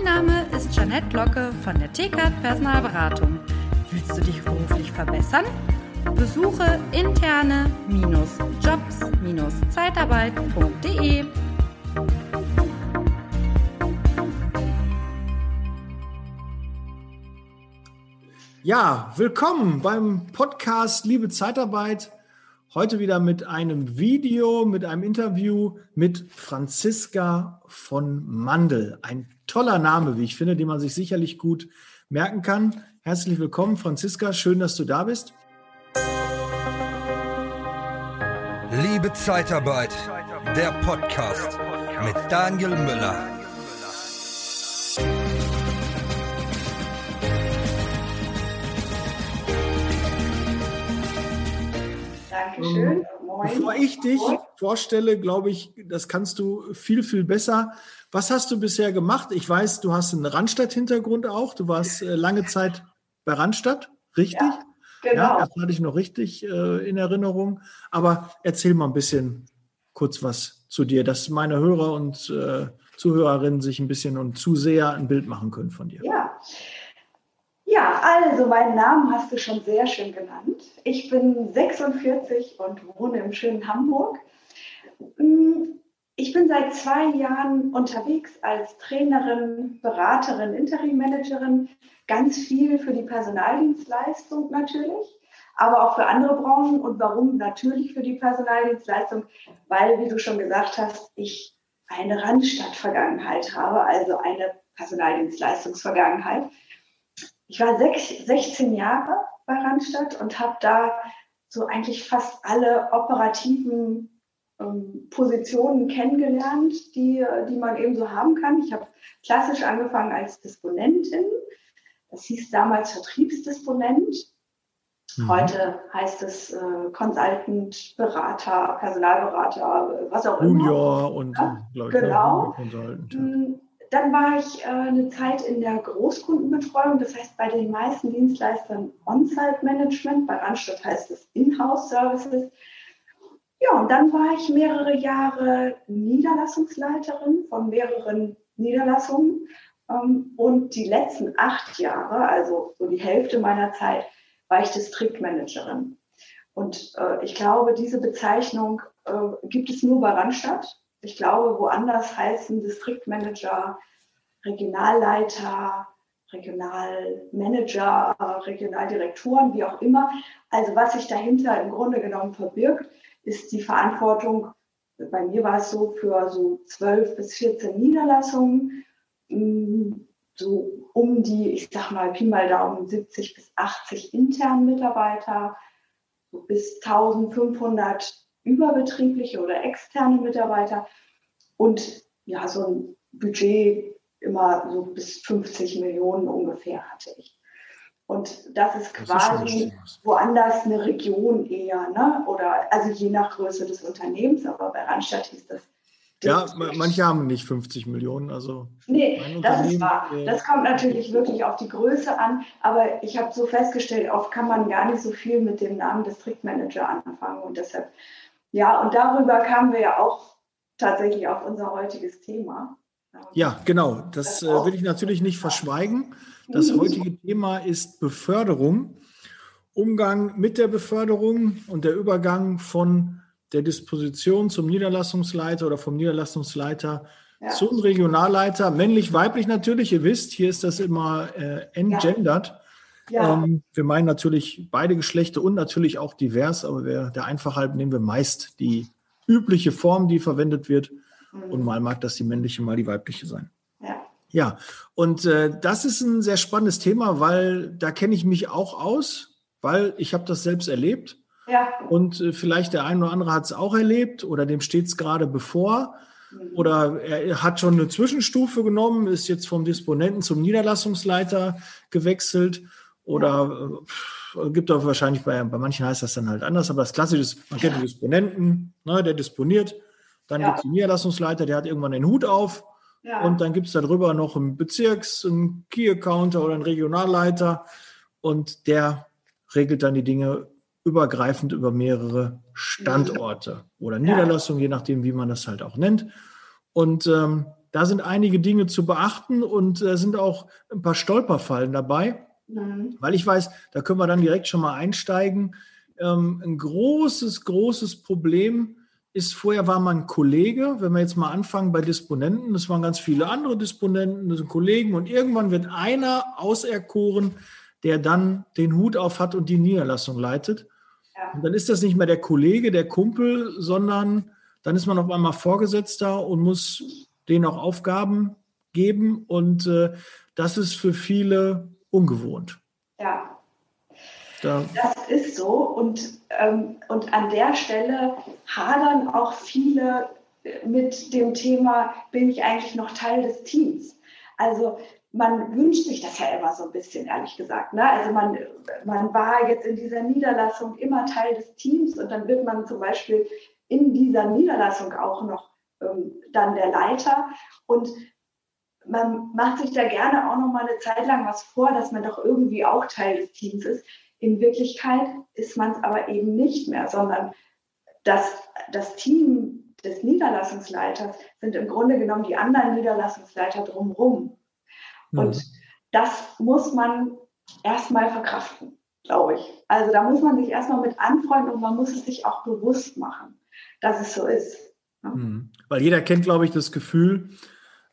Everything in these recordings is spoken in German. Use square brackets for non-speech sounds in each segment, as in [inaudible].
Mein Name ist Janette Locke von der TKAT Personalberatung. Willst du dich beruflich verbessern? Besuche interne-jobs-zeitarbeit.de. Ja, willkommen beim Podcast Liebe Zeitarbeit. Heute wieder mit einem Video, mit einem Interview mit Franziska von Mandel. Ein toller Name, wie ich finde, den man sich sicherlich gut merken kann. Herzlich willkommen, Franziska. Schön, dass du da bist. Liebe Zeitarbeit, der Podcast mit Daniel Müller. Dankeschön. Bevor ich dich vorstelle, glaube ich, das kannst du viel, viel besser. Was hast du bisher gemacht? Ich weiß, du hast einen Randstadt-Hintergrund auch. Du warst äh, lange Zeit bei Randstadt, richtig? Ja, genau. Ja, das hatte ich noch richtig äh, in Erinnerung. Aber erzähl mal ein bisschen kurz was zu dir, dass meine Hörer und äh, Zuhörerinnen sich ein bisschen und Zuseher ein Bild machen können von dir. Ja. Ja, also meinen Namen hast du schon sehr schön genannt. Ich bin 46 und wohne im schönen Hamburg. Mm, ich bin seit zwei Jahren unterwegs als Trainerin, Beraterin, Interimmanagerin, ganz viel für die Personaldienstleistung natürlich, aber auch für andere Branchen. Und warum natürlich für die Personaldienstleistung? Weil, wie du schon gesagt hast, ich eine Randstadt-Vergangenheit habe, also eine Personaldienstleistungsvergangenheit. Ich war sechs, 16 Jahre bei Randstadt und habe da so eigentlich fast alle operativen ähm, Positionen kennengelernt, die, die man eben so haben kann. Ich habe klassisch angefangen als Disponentin. Das hieß damals Vertriebsdisponent. Mhm. Heute heißt es äh, Consultant, Berater, Personalberater, was auch immer. Junior und ja, genau. Ich, genau. Consultant. Dann war ich äh, eine Zeit in der Großkundenbetreuung, das heißt bei den meisten Dienstleistern On-Site-Management, bei Randstadt heißt es In-House-Services. Ja, und dann war ich mehrere Jahre Niederlassungsleiterin von mehreren Niederlassungen. Ähm, und die letzten acht Jahre, also so die Hälfte meiner Zeit, war ich Distriktmanagerin. Und äh, ich glaube, diese Bezeichnung äh, gibt es nur bei Randstadt. Ich glaube, woanders heißen Distriktmanager, Regionalleiter, Regionalmanager, Regionaldirektoren, wie auch immer. Also was sich dahinter im Grunde genommen verbirgt, ist die Verantwortung, bei mir war es so, für so 12 bis 14 Niederlassungen, mm, so um die, ich sag mal, Pi mal Daumen 70 bis 80 internen Mitarbeiter, so bis 1500 überbetriebliche oder externe Mitarbeiter und ja, so ein Budget immer so bis 50 Millionen ungefähr hatte ich. Und das ist quasi das ist woanders eine Region eher, ne? Oder also je nach Größe des Unternehmens, aber bei Randstadt hieß das. Ja, manche haben nicht 50 Millionen, also. Nee, das ist wahr. Das kommt natürlich wirklich auf die Größe an, aber ich habe so festgestellt, oft kann man gar nicht so viel mit dem Namen Distriktmanager anfangen und deshalb ja, und darüber kamen wir ja auch tatsächlich auf unser heutiges Thema. Ja, genau. Das, das äh, will ich natürlich nicht verschweigen. Das mhm. heutige Thema ist Beförderung, Umgang mit der Beförderung und der Übergang von der Disposition zum Niederlassungsleiter oder vom Niederlassungsleiter ja. zum Regionalleiter, männlich, weiblich natürlich. Ihr wisst, hier ist das immer äh, entgendert. Ja. Ja. Ähm, wir meinen natürlich beide Geschlechter und natürlich auch divers, aber wir, der Einfachheit nehmen wir meist die übliche Form, die verwendet wird. Mhm. Und mal mag das die männliche, mal die weibliche sein. Ja, ja. und äh, das ist ein sehr spannendes Thema, weil da kenne ich mich auch aus, weil ich habe das selbst erlebt. Ja. Und äh, vielleicht der eine oder andere hat es auch erlebt oder dem steht es gerade bevor. Mhm. Oder er hat schon eine Zwischenstufe genommen, ist jetzt vom Disponenten zum Niederlassungsleiter gewechselt oder äh, gibt auch wahrscheinlich bei, bei manchen heißt das dann halt anders, aber das Klassische ist, man kennt den Disponenten, ne, der disponiert, dann ja. gibt es den Niederlassungsleiter, der hat irgendwann den Hut auf. Ja. und dann gibt es darüber noch einen Bezirks-, einen Key-Accounter oder einen Regionalleiter. Und der regelt dann die Dinge übergreifend über mehrere Standorte oder Niederlassungen, je nachdem, wie man das halt auch nennt. Und ähm, da sind einige Dinge zu beachten und äh, sind auch ein paar Stolperfallen dabei, mhm. weil ich weiß, da können wir dann direkt schon mal einsteigen. Ähm, ein großes, großes Problem ist, vorher war man Kollege, wenn wir jetzt mal anfangen bei Disponenten, das waren ganz viele andere Disponenten, das sind Kollegen und irgendwann wird einer auserkoren, der dann den Hut auf hat und die Niederlassung leitet. Ja. Und dann ist das nicht mehr der Kollege, der Kumpel, sondern dann ist man auf einmal Vorgesetzter und muss denen auch Aufgaben geben. Und äh, das ist für viele ungewohnt. Ja. Da. Das ist so. Und, ähm, und an der Stelle hadern auch viele mit dem Thema, bin ich eigentlich noch Teil des Teams? Also man wünscht sich das ja immer so ein bisschen, ehrlich gesagt. Ne? Also man, man war jetzt in dieser Niederlassung immer Teil des Teams und dann wird man zum Beispiel in dieser Niederlassung auch noch ähm, dann der Leiter. Und man macht sich da gerne auch noch mal eine Zeit lang was vor, dass man doch irgendwie auch Teil des Teams ist. In Wirklichkeit ist man es aber eben nicht mehr, sondern das, das Team des Niederlassungsleiters sind im Grunde genommen die anderen Niederlassungsleiter drumherum. Mhm. Und das muss man erstmal verkraften, glaube ich. Also da muss man sich erstmal mit anfreunden und man muss es sich auch bewusst machen, dass es so ist. Ja. Mhm. Weil jeder kennt, glaube ich, das Gefühl,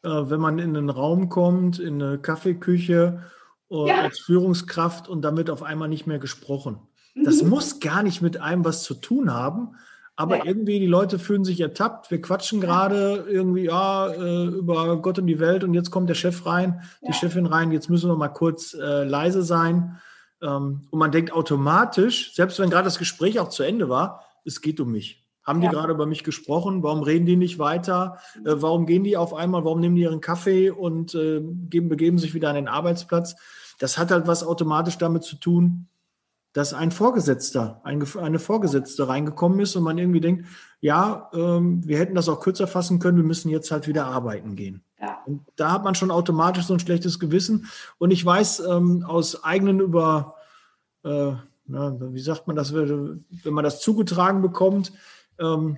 wenn man in einen Raum kommt, in eine Kaffeeküche äh, ja. als Führungskraft und damit auf einmal nicht mehr gesprochen. Das mhm. muss gar nicht mit einem was zu tun haben, aber ja. irgendwie die Leute fühlen sich ertappt. Wir quatschen gerade irgendwie ja, äh, über Gott und die Welt und jetzt kommt der Chef rein, ja. die Chefin rein, jetzt müssen wir mal kurz äh, leise sein. Ähm, und man denkt automatisch, selbst wenn gerade das Gespräch auch zu Ende war, es geht um mich. Haben die ja. gerade über mich gesprochen? Warum reden die nicht weiter? Äh, warum gehen die auf einmal? Warum nehmen die ihren Kaffee und äh, geben, begeben sich wieder an den Arbeitsplatz? Das hat halt was automatisch damit zu tun, dass ein Vorgesetzter, ein, eine Vorgesetzte reingekommen ist und man irgendwie denkt, ja, ähm, wir hätten das auch kürzer fassen können, wir müssen jetzt halt wieder arbeiten gehen. Ja. Und da hat man schon automatisch so ein schlechtes Gewissen. Und ich weiß ähm, aus eigenen über, äh, na, wie sagt man das, wenn man das zugetragen bekommt, ähm,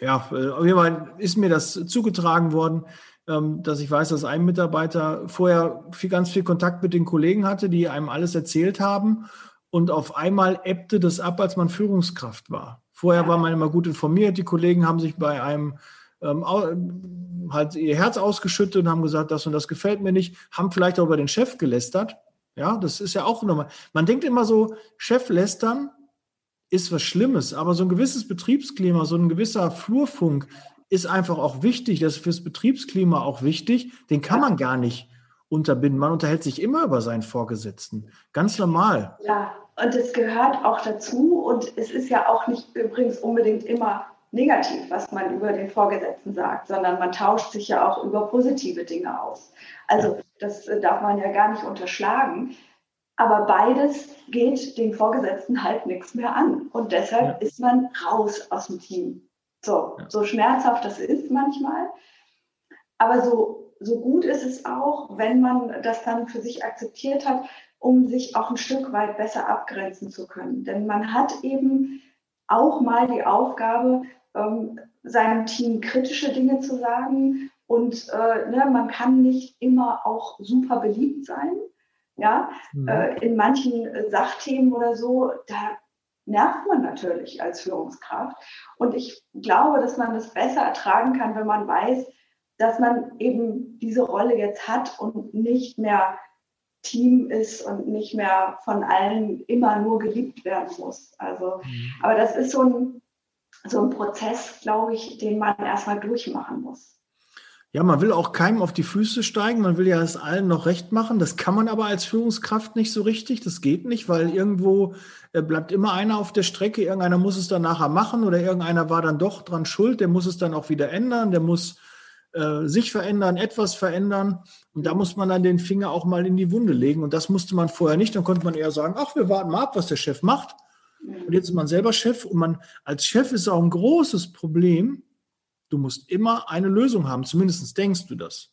ja, äh, auf jeden Fall ist mir das zugetragen worden, ähm, dass ich weiß, dass ein Mitarbeiter vorher viel, ganz viel Kontakt mit den Kollegen hatte, die einem alles erzählt haben. Und auf einmal ebbte das ab, als man Führungskraft war. Vorher war man immer gut informiert. Die Kollegen haben sich bei einem ähm, halt ihr Herz ausgeschüttet und haben gesagt, das und das gefällt mir nicht, haben vielleicht auch über den Chef gelästert. Ja, das ist ja auch nochmal. Man denkt immer so, Chef lästern, ist was Schlimmes, aber so ein gewisses Betriebsklima, so ein gewisser Flurfunk ist einfach auch wichtig. Das ist fürs Betriebsklima auch wichtig. Den kann man gar nicht unterbinden. Man unterhält sich immer über seinen Vorgesetzten. Ganz normal. Ja, und es gehört auch dazu. Und es ist ja auch nicht übrigens unbedingt immer negativ, was man über den Vorgesetzten sagt, sondern man tauscht sich ja auch über positive Dinge aus. Also das darf man ja gar nicht unterschlagen. Aber beides geht den Vorgesetzten halt nichts mehr an. Und deshalb ja. ist man raus aus dem Team. So, ja. so schmerzhaft das ist manchmal. Aber so, so gut ist es auch, wenn man das dann für sich akzeptiert hat, um sich auch ein Stück weit besser abgrenzen zu können. Denn man hat eben auch mal die Aufgabe, ähm, seinem Team kritische Dinge zu sagen. Und äh, ne, man kann nicht immer auch super beliebt sein. Ja, mhm. äh, in manchen äh, Sachthemen oder so, da nervt man natürlich als Führungskraft. Und ich glaube, dass man das besser ertragen kann, wenn man weiß, dass man eben diese Rolle jetzt hat und nicht mehr Team ist und nicht mehr von allen immer nur geliebt werden muss. Also, mhm. aber das ist so ein, so ein Prozess, glaube ich, den man erstmal durchmachen muss. Ja, man will auch keinem auf die Füße steigen, man will ja es allen noch recht machen. Das kann man aber als Führungskraft nicht so richtig. Das geht nicht, weil irgendwo äh, bleibt immer einer auf der Strecke. Irgendeiner muss es dann nachher machen oder irgendeiner war dann doch dran schuld. Der muss es dann auch wieder ändern. Der muss äh, sich verändern, etwas verändern. Und da muss man dann den Finger auch mal in die Wunde legen. Und das musste man vorher nicht. Dann konnte man eher sagen, ach, wir warten mal ab, was der Chef macht. Und jetzt ist man selber Chef. Und man als Chef ist auch ein großes Problem, Du musst immer eine Lösung haben, zumindest denkst du das.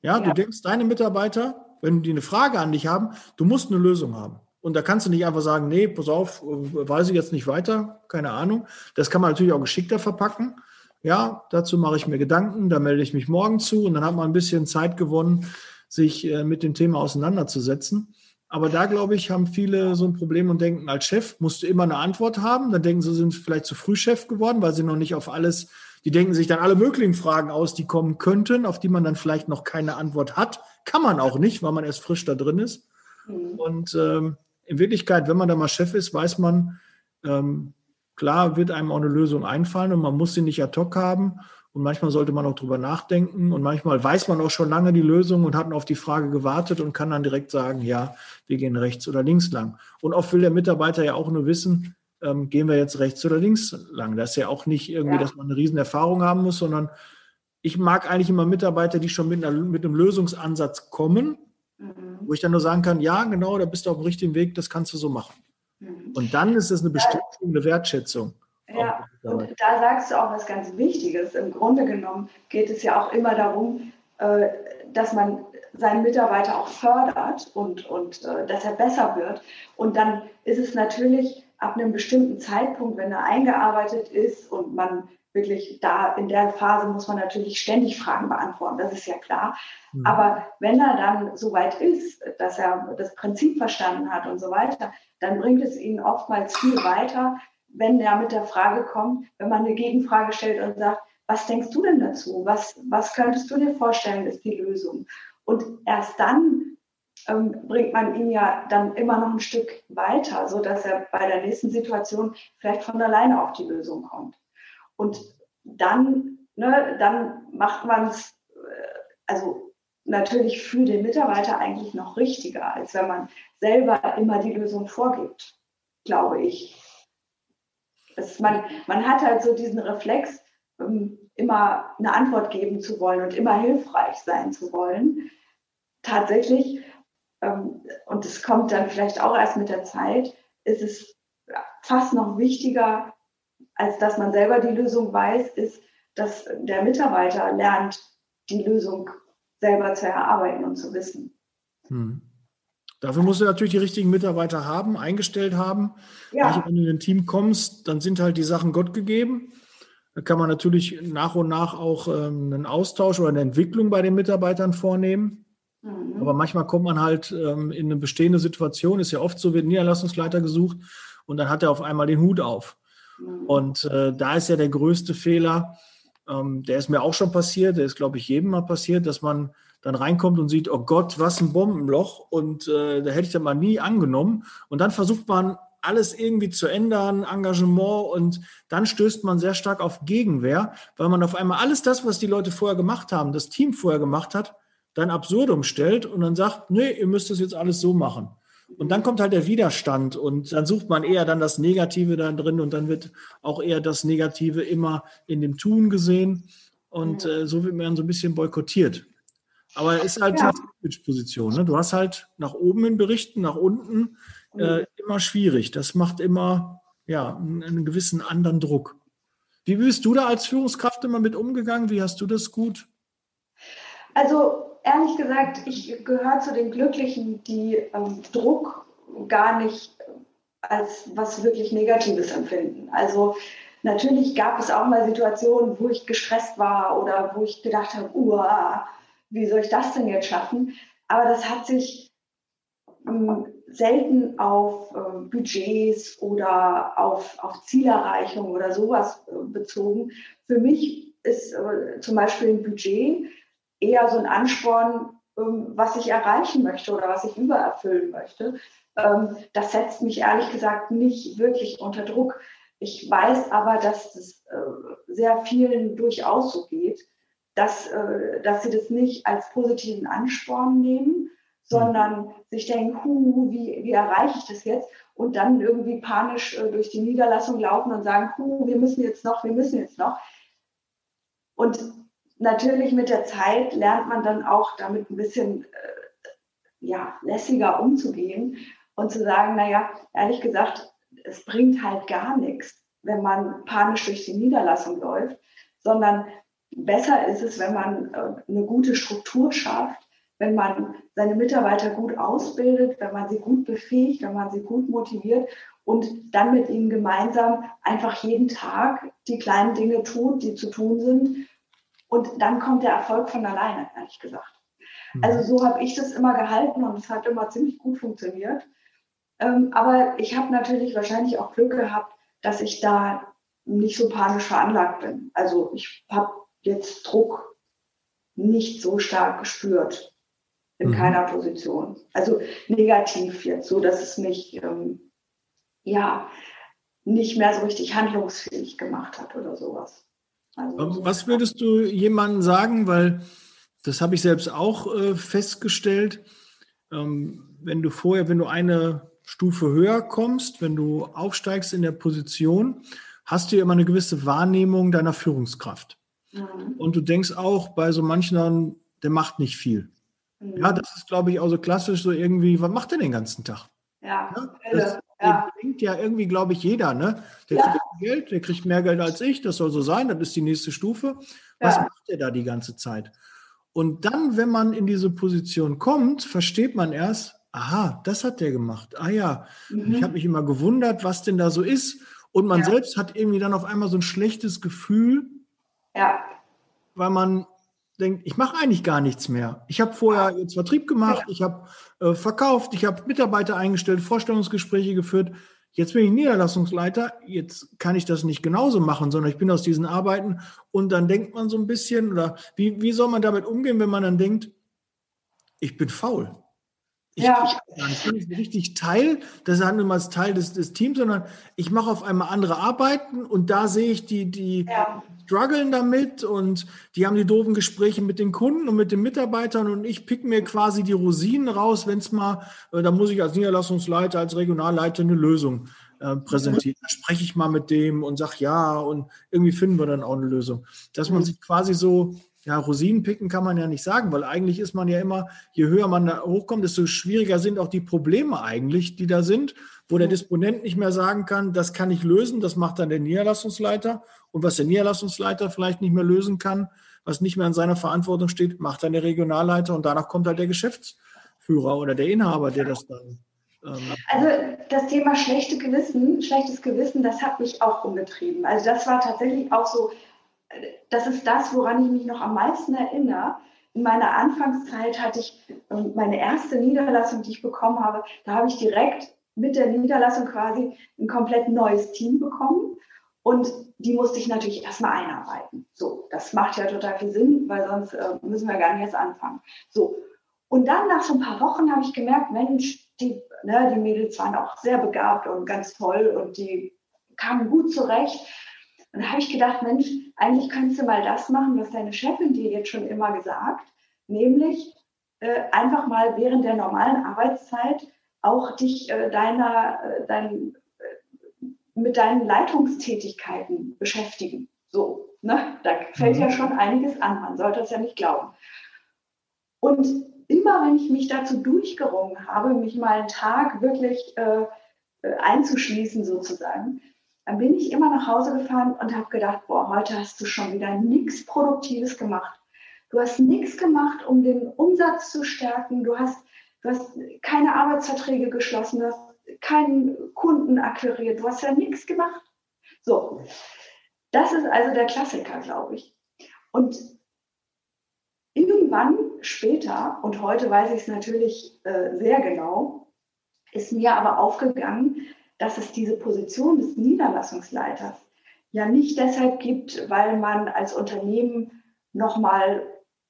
Ja, ja, du denkst, deine Mitarbeiter, wenn die eine Frage an dich haben, du musst eine Lösung haben. Und da kannst du nicht einfach sagen, nee, pass auf, weiß ich jetzt nicht weiter, keine Ahnung. Das kann man natürlich auch geschickter verpacken. ja, dazu mache ich mir Gedanken, da melde ich mich morgen zu und dann hat man ein bisschen Zeit gewonnen, sich äh, mit dem Thema auseinanderzusetzen. Aber da, glaube ich, haben viele so ein Problem und denken, als Chef musst du immer eine Antwort haben. Dann denken sie, sind vielleicht zu früh Chef geworden, weil sie noch nicht auf alles, die denken sich dann alle möglichen Fragen aus, die kommen könnten, auf die man dann vielleicht noch keine Antwort hat. Kann man auch nicht, weil man erst frisch da drin ist. Mhm. Und ähm, in Wirklichkeit, wenn man da mal Chef ist, weiß man, ähm, klar wird einem auch eine Lösung einfallen und man muss sie nicht ad hoc haben. Und manchmal sollte man auch drüber nachdenken. Und manchmal weiß man auch schon lange die Lösung und hat auf die Frage gewartet und kann dann direkt sagen, ja, wir gehen rechts oder links lang. Und oft will der Mitarbeiter ja auch nur wissen, ähm, gehen wir jetzt rechts oder links lang. Das ist ja auch nicht irgendwie, ja. dass man eine riesen Erfahrung haben muss, sondern ich mag eigentlich immer Mitarbeiter, die schon mit, einer, mit einem Lösungsansatz kommen, mhm. wo ich dann nur sagen kann, ja, genau, da bist du auf dem richtigen Weg, das kannst du so machen. Mhm. Und dann ist es eine Bestimmung, eine Wertschätzung. Ja, und da sagst du auch was ganz Wichtiges. Im Grunde genommen geht es ja auch immer darum, äh, dass man seinen Mitarbeiter auch fördert und, und äh, dass er besser wird. Und dann ist es natürlich ab einem bestimmten Zeitpunkt, wenn er eingearbeitet ist und man wirklich da in der Phase muss man natürlich ständig Fragen beantworten, das ist ja klar. Mhm. Aber wenn er dann so weit ist, dass er das Prinzip verstanden hat und so weiter, dann bringt es ihn oftmals viel weiter, wenn er mit der Frage kommt, wenn man eine Gegenfrage stellt und sagt, was denkst du denn dazu? Was, was könntest du dir vorstellen, ist die Lösung? Und erst dann ähm, bringt man ihn ja dann immer noch ein Stück weiter, so dass er bei der nächsten Situation vielleicht von alleine auf die Lösung kommt. Und dann, ne, dann macht man es, äh, also natürlich für den Mitarbeiter eigentlich noch richtiger, als wenn man selber immer die Lösung vorgibt, glaube ich. Das, man, man hat halt so diesen Reflex, ähm, immer eine Antwort geben zu wollen und immer hilfreich sein zu wollen. Tatsächlich, und das kommt dann vielleicht auch erst mit der Zeit, ist es fast noch wichtiger, als dass man selber die Lösung weiß, ist, dass der Mitarbeiter lernt, die Lösung selber zu erarbeiten und zu wissen. Hm. Dafür musst du natürlich die richtigen Mitarbeiter haben, eingestellt haben. Ja. Wenn du in ein Team kommst, dann sind halt die Sachen Gott gegeben. Da kann man natürlich nach und nach auch ähm, einen Austausch oder eine Entwicklung bei den Mitarbeitern vornehmen. Mhm. Aber manchmal kommt man halt ähm, in eine bestehende Situation, ist ja oft so, wird ein Niederlassungsleiter gesucht und dann hat er auf einmal den Hut auf. Mhm. Und äh, da ist ja der größte Fehler, ähm, der ist mir auch schon passiert, der ist, glaube ich, jedem mal passiert, dass man dann reinkommt und sieht, oh Gott, was ein Bombenloch und äh, da hätte ich das mal nie angenommen. Und dann versucht man alles irgendwie zu ändern, Engagement und dann stößt man sehr stark auf Gegenwehr, weil man auf einmal alles das, was die Leute vorher gemacht haben, das Team vorher gemacht hat, dann absurdum stellt und dann sagt, nee, ihr müsst das jetzt alles so machen. Und dann kommt halt der Widerstand und dann sucht man eher dann das Negative da drin und dann wird auch eher das Negative immer in dem Tun gesehen und äh, so wird man so ein bisschen boykottiert. Aber es ist halt ja. die Image-Position. Ne? Du hast halt nach oben in Berichten, nach unten äh, mhm. immer schwierig. Das macht immer ja, einen, gewissen anderen Druck. Wie bist du da als Führungskraft immer mit umgegangen? Wie hast du das gut? Also ehrlich gesagt, ich gehöre zu den Glücklichen, die ähm, Druck gar nicht als was wirklich Negatives empfinden. Also natürlich gab es auch mal Situationen, wo ich gestresst war oder wo ich gedacht habe, uah, wie soll ich das denn jetzt schaffen? Aber das hat sich ähm, selten auf äh, Budgets oder auf, auf Zielerreichung oder sowas äh, bezogen. Für mich ist äh, zum Beispiel ein Budget eher so ein Ansporn, ähm, was ich erreichen möchte oder was ich übererfüllen möchte. Ähm, das setzt mich ehrlich gesagt nicht wirklich unter Druck. Ich weiß aber, dass es äh, sehr vielen durchaus so geht dass, äh, dass sie das nicht als positiven Ansporn nehmen, sondern sich denken, hu, wie, wie erreiche ich das jetzt? Und dann irgendwie panisch äh, durch die Niederlassung laufen und sagen, hu, wir müssen jetzt noch, wir müssen jetzt noch. Und natürlich mit der Zeit lernt man dann auch damit ein bisschen äh, ja, lässiger umzugehen und zu sagen, naja, ehrlich gesagt, es bringt halt gar nichts, wenn man panisch durch die Niederlassung läuft, sondern besser ist es, wenn man äh, eine gute Struktur schafft, wenn man seine Mitarbeiter gut ausbildet, wenn man sie gut befähigt, wenn man sie gut motiviert und dann mit ihnen gemeinsam einfach jeden Tag die kleinen Dinge tut, die zu tun sind. Und dann kommt der Erfolg von alleine, ehrlich gesagt. Mhm. Also so habe ich das immer gehalten und es hat immer ziemlich gut funktioniert. Ähm, aber ich habe natürlich wahrscheinlich auch Glück gehabt, dass ich da nicht so panisch veranlagt bin. Also ich habe jetzt Druck nicht so stark gespürt in mhm. keiner Position. Also negativ jetzt, so dass es mich ähm, ja nicht mehr so richtig handlungsfähig gemacht hat oder sowas. Also, Was würdest du jemandem sagen, weil das habe ich selbst auch äh, festgestellt, ähm, wenn du vorher, wenn du eine Stufe höher kommst, wenn du aufsteigst in der Position, hast du ja immer eine gewisse Wahrnehmung deiner Führungskraft. Mhm. Und du denkst auch bei so manchen, der macht nicht viel. Mhm. Ja, das ist, glaube ich, auch so klassisch, so irgendwie, was macht der den ganzen Tag? Ja, ja das ja. denkt ja irgendwie, glaube ich, jeder, ne? Der ja. kriegt Geld, der kriegt mehr Geld als ich, das soll so sein, das ist die nächste Stufe. Was ja. macht der da die ganze Zeit? Und dann, wenn man in diese Position kommt, versteht man erst, aha, das hat der gemacht. Ah ja, mhm. ich habe mich immer gewundert, was denn da so ist. Und man selbst hat irgendwie dann auf einmal so ein schlechtes Gefühl, ja. Weil man denkt, ich mache eigentlich gar nichts mehr. Ich habe vorher jetzt Vertrieb gemacht, ich habe äh, verkauft, ich habe Mitarbeiter eingestellt, Vorstellungsgespräche geführt. Jetzt bin ich Niederlassungsleiter, jetzt kann ich das nicht genauso machen, sondern ich bin aus diesen Arbeiten und dann denkt man so ein bisschen, oder wie, wie soll man damit umgehen, wenn man dann denkt, ich bin faul. Ich, ja. ich, bin nicht richtig Teil, das ist nicht mal Teil des, des Teams, sondern ich mache auf einmal andere Arbeiten und da sehe ich die, die ja. strugglen damit und die haben die doofen Gespräche mit den Kunden und mit den Mitarbeitern und ich pick mir quasi die Rosinen raus, wenn es mal, äh, da muss ich als Niederlassungsleiter, als Regionalleiter eine Lösung äh, präsentieren. Da spreche ich mal mit dem und sage ja und irgendwie finden wir dann auch eine Lösung. Dass man sich quasi so ja, Rosinen picken kann man ja nicht sagen, weil eigentlich ist man ja immer, je höher man da hochkommt, desto schwieriger sind auch die Probleme eigentlich, die da sind, wo der Disponent nicht mehr sagen kann, das kann ich lösen, das macht dann der Niederlassungsleiter. Und was der Niederlassungsleiter vielleicht nicht mehr lösen kann, was nicht mehr in seiner Verantwortung steht, macht dann der Regionalleiter und danach kommt halt der Geschäftsführer oder der Inhaber, der das dann. Ähm also das Thema schlechte Gewissen, schlechtes Gewissen, das hat mich auch umgetrieben. Also das war tatsächlich auch so das ist das, woran ich mich noch am meisten erinnere. In meiner Anfangszeit hatte ich ähm, meine erste Niederlassung, die ich bekommen habe, da habe ich direkt mit der Niederlassung quasi ein komplett neues Team bekommen. Und die musste ich natürlich erstmal einarbeiten. So, das macht ja total viel Sinn, weil sonst äh, müssen wir gar nicht erst anfangen. So. Und dann nach so ein paar Wochen habe ich gemerkt, Mensch, die, ne, die Mädels waren auch sehr begabt und ganz toll und die kamen gut zurecht. Und da habe ich gedacht, Mensch, eigentlich könntest du mal das machen, was deine Chefin dir jetzt schon immer gesagt, nämlich äh, einfach mal während der normalen Arbeitszeit auch dich äh, deiner, äh, dein, äh, mit deinen Leitungstätigkeiten beschäftigen. So, ne? da fällt ja mhm. schon einiges an, man sollte es ja nicht glauben. Und immer wenn ich mich dazu durchgerungen habe, mich mal einen Tag wirklich äh, äh, einzuschließen sozusagen, dann bin ich immer nach Hause gefahren und habe gedacht, boah, heute hast du schon wieder nichts Produktives gemacht. Du hast nichts gemacht, um den Umsatz zu stärken. Du hast, du hast keine Arbeitsverträge geschlossen, du hast keinen Kunden akquiriert, du hast ja nichts gemacht. So, das ist also der Klassiker, glaube ich. Und irgendwann später, und heute weiß ich es natürlich äh, sehr genau, ist mir aber aufgegangen, dass es diese Position des Niederlassungsleiters ja nicht deshalb gibt, weil man als Unternehmen nochmal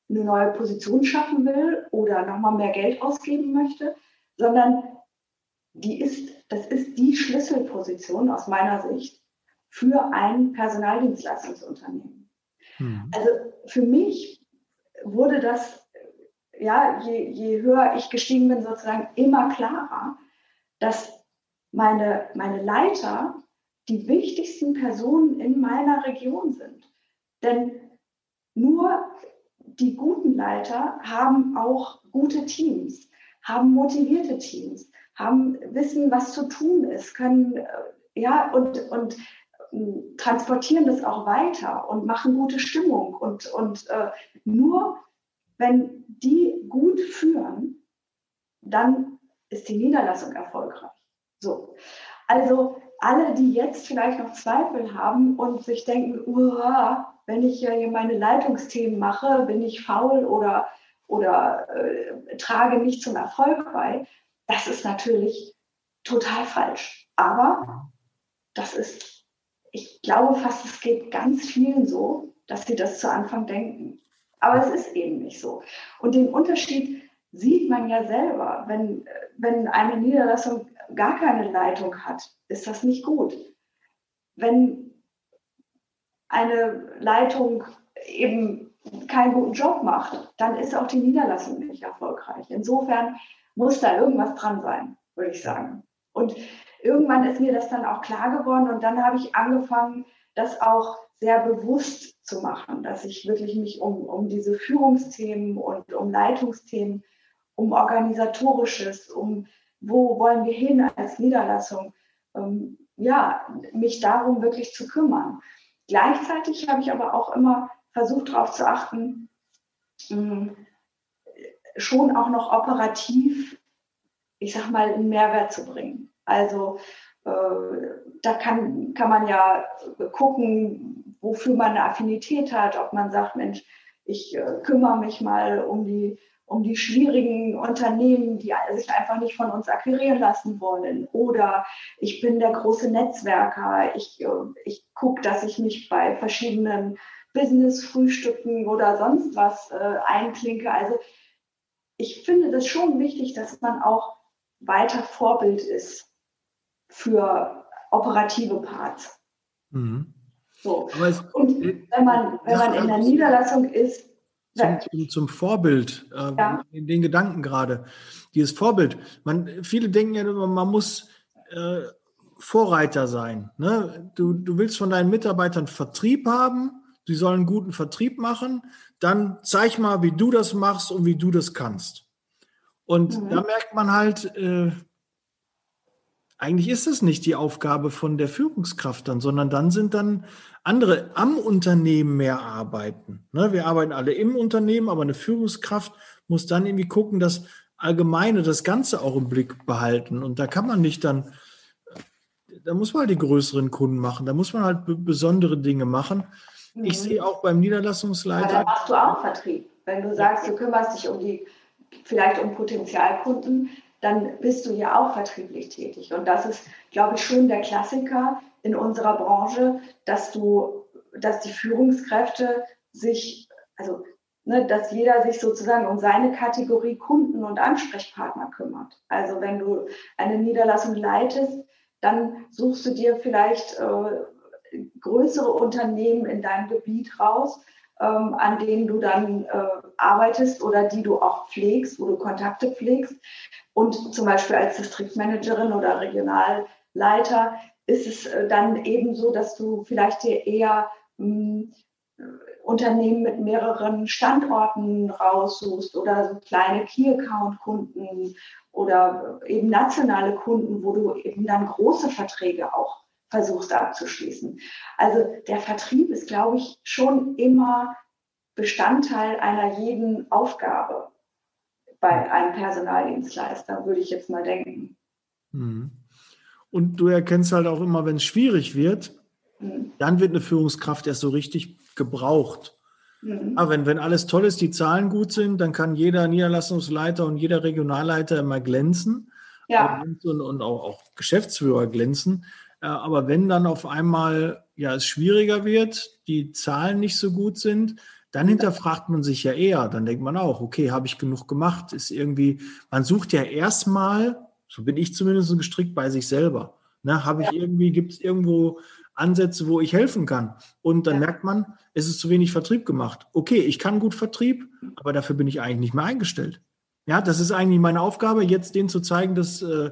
eine neue Position schaffen will oder nochmal mehr Geld ausgeben möchte, sondern die ist, das ist die Schlüsselposition aus meiner Sicht für ein Personaldienstleistungsunternehmen. Mhm. Also für mich wurde das, ja, je, je höher ich gestiegen bin, sozusagen immer klarer, dass meine, meine Leiter die wichtigsten Personen in meiner Region sind. Denn nur die guten Leiter haben auch gute Teams, haben motivierte Teams, haben wissen, was zu tun ist, können äh, ja und, und äh, transportieren das auch weiter und machen gute Stimmung. Und, und äh, nur wenn die gut führen, dann ist die Niederlassung erfolgreich. So. Also alle, die jetzt vielleicht noch Zweifel haben und sich denken, wenn ich hier meine Leitungsthemen mache, bin ich faul oder, oder äh, trage nicht zum Erfolg bei, das ist natürlich total falsch. Aber das ist, ich glaube fast, es geht ganz vielen so, dass sie das zu Anfang denken. Aber es ist eben nicht so. Und den Unterschied sieht man ja selber. Wenn, wenn eine Niederlassung gar keine Leitung hat, ist das nicht gut. Wenn eine Leitung eben keinen guten Job macht, dann ist auch die Niederlassung nicht erfolgreich. Insofern muss da irgendwas dran sein, würde ich sagen. Und irgendwann ist mir das dann auch klar geworden und dann habe ich angefangen, das auch sehr bewusst zu machen, dass ich wirklich mich um, um diese Führungsthemen und um Leitungsthemen, um organisatorisches, um wo wollen wir hin als Niederlassung, ähm, ja, mich darum wirklich zu kümmern. Gleichzeitig habe ich aber auch immer versucht darauf zu achten, mh, schon auch noch operativ, ich sag mal, einen Mehrwert zu bringen. Also äh, da kann, kann man ja gucken, wofür man eine Affinität hat, ob man sagt, Mensch, ich äh, kümmere mich mal um die, um die schwierigen Unternehmen, die sich einfach nicht von uns akquirieren lassen wollen. Oder ich bin der große Netzwerker, ich, äh, ich gucke, dass ich mich bei verschiedenen Business-Frühstücken oder sonst was äh, einklinke. Also ich finde das schon wichtig, dass man auch weiter Vorbild ist für operative Parts. Mhm. So. Und wenn man, wenn man in der Niederlassung ist, zum, zum, zum, Vorbild, äh, ja. in den Gedanken gerade, dieses Vorbild. Man, viele denken ja, man muss äh, Vorreiter sein. Ne? Du, du willst von deinen Mitarbeitern Vertrieb haben, die sollen einen guten Vertrieb machen, dann zeig mal, wie du das machst und wie du das kannst. Und mhm. da merkt man halt, äh, eigentlich ist es nicht die Aufgabe von der Führungskraft dann, sondern dann sind dann andere am Unternehmen mehr arbeiten. Ne? Wir arbeiten alle im Unternehmen, aber eine Führungskraft muss dann irgendwie gucken, dass Allgemeine das Ganze auch im Blick behalten. Und da kann man nicht dann, da muss man halt die größeren Kunden machen, da muss man halt besondere Dinge machen. Mhm. Ich sehe auch beim Niederlassungsleiter. Aber da machst du auch Vertrieb. Wenn du sagst, du kümmerst dich um die, vielleicht um Potenzialkunden, dann bist du ja auch vertrieblich tätig. Und das ist, glaube ich, schon der Klassiker in unserer Branche, dass du, dass die Führungskräfte sich, also ne, dass jeder sich sozusagen um seine Kategorie Kunden und Ansprechpartner kümmert. Also wenn du eine Niederlassung leitest, dann suchst du dir vielleicht äh, größere Unternehmen in deinem Gebiet raus, ähm, an denen du dann äh, arbeitest oder die du auch pflegst, wo du Kontakte pflegst. Und zum Beispiel als Distriktmanagerin oder Regionalleiter ist es äh, dann eben so, dass du vielleicht dir eher mh, hm, Unternehmen mit mehreren Standorten raussuchst oder so kleine Key-Account-Kunden oder eben nationale Kunden, wo du eben dann große Verträge auch versuchst abzuschließen. Also der Vertrieb ist, glaube ich, schon immer Bestandteil einer jeden Aufgabe bei einem Personaldienstleister, würde ich jetzt mal denken. Mhm. Und du erkennst halt auch immer, wenn es schwierig wird, mhm. dann wird eine Führungskraft erst so richtig gebraucht. Mhm. Aber wenn, wenn alles toll ist, die Zahlen gut sind, dann kann jeder Niederlassungsleiter und jeder Regionalleiter immer glänzen. Ja. Und, und auch, auch, Geschäftsführer glänzen. Äh, aber wenn dann auf einmal ja, es schwieriger wird, die Zahlen nicht so gut sind, dann hinterfragt man sich ja eher. Dann denkt man auch, okay, habe ich genug gemacht? Ist irgendwie, man sucht ja erstmal, so bin ich zumindest gestrickt bei sich selber. Ne, habe ich ja. irgendwie, gibt es irgendwo Ansätze, wo ich helfen kann? Und dann ja. merkt man, es ist zu wenig Vertrieb gemacht. Okay, ich kann gut Vertrieb, aber dafür bin ich eigentlich nicht mehr eingestellt. Ja, das ist eigentlich meine Aufgabe, jetzt denen zu zeigen, dass äh,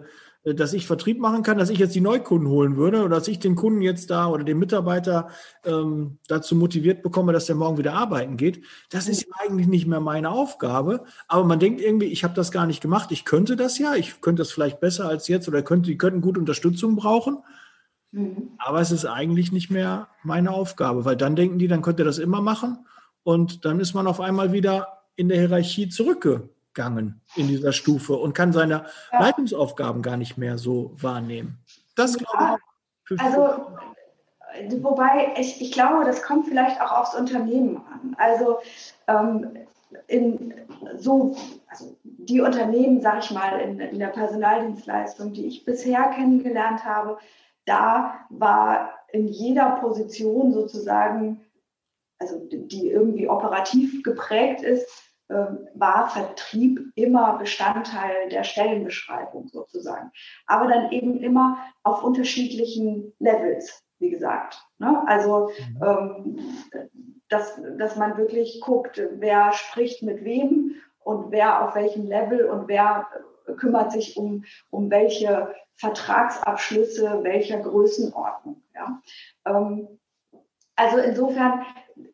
dass ich Vertrieb machen kann, dass ich jetzt die Neukunden holen würde oder dass ich den Kunden jetzt da oder den Mitarbeiter ähm, dazu motiviert bekomme, dass der morgen wieder arbeiten geht. Das ist eigentlich nicht mehr meine Aufgabe. Aber man denkt irgendwie, ich habe das gar nicht gemacht. Ich könnte das ja, ich könnte das vielleicht besser als jetzt oder könnte, die könnten gut Unterstützung brauchen. Mhm. Aber es ist eigentlich nicht mehr meine Aufgabe, weil dann denken die, dann könnte er das immer machen und dann ist man auf einmal wieder in der Hierarchie zurückgekommen gegangen in dieser Stufe und kann seine ja. Leitungsaufgaben gar nicht mehr so wahrnehmen. das glaube ich. Also, wobei ich, ich glaube, das kommt vielleicht auch aufs Unternehmen an. Also, ähm, in so, also die Unternehmen, sage ich mal, in, in der Personaldienstleistung, die ich bisher kennengelernt habe, da war in jeder Position sozusagen, also die irgendwie operativ geprägt ist, war Vertrieb immer Bestandteil der Stellenbeschreibung sozusagen. Aber dann eben immer auf unterschiedlichen Levels, wie gesagt. Ne? Also, mhm. ähm, dass, dass man wirklich guckt, wer spricht mit wem und wer auf welchem Level und wer kümmert sich um, um welche Vertragsabschlüsse welcher Größenordnung. Ja? Ähm, also insofern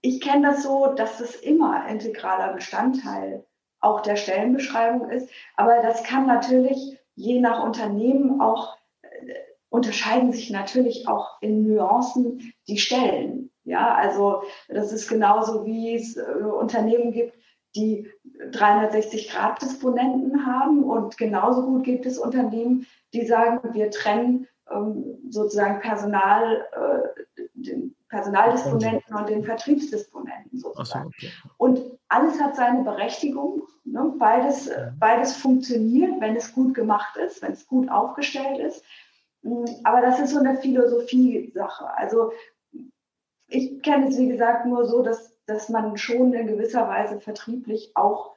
ich kenne das so, dass das immer integraler Bestandteil auch der Stellenbeschreibung ist. Aber das kann natürlich je nach Unternehmen auch äh, unterscheiden sich natürlich auch in Nuancen die Stellen. Ja, also das ist genauso wie es äh, Unternehmen gibt, die 360-Grad-Disponenten haben und genauso gut gibt es Unternehmen, die sagen, wir trennen ähm, sozusagen Personal, äh, Personaldisponenten und den Vertriebsdisponenten sozusagen. So, okay. Und alles hat seine Berechtigung. Ne? Beides, beides funktioniert, wenn es gut gemacht ist, wenn es gut aufgestellt ist. Mm, aber das ist so eine Philosophie-Sache. Also ich kenne es, wie gesagt, nur so, dass, dass man schon in gewisser Weise vertrieblich auch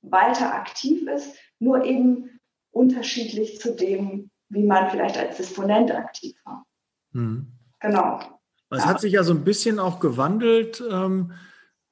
weiter aktiv ist, nur eben unterschiedlich zu dem, wie man vielleicht als Disponent aktiv war. Mhm. Genau. Es ja. hat sich ja so ein bisschen auch gewandelt. Ähm,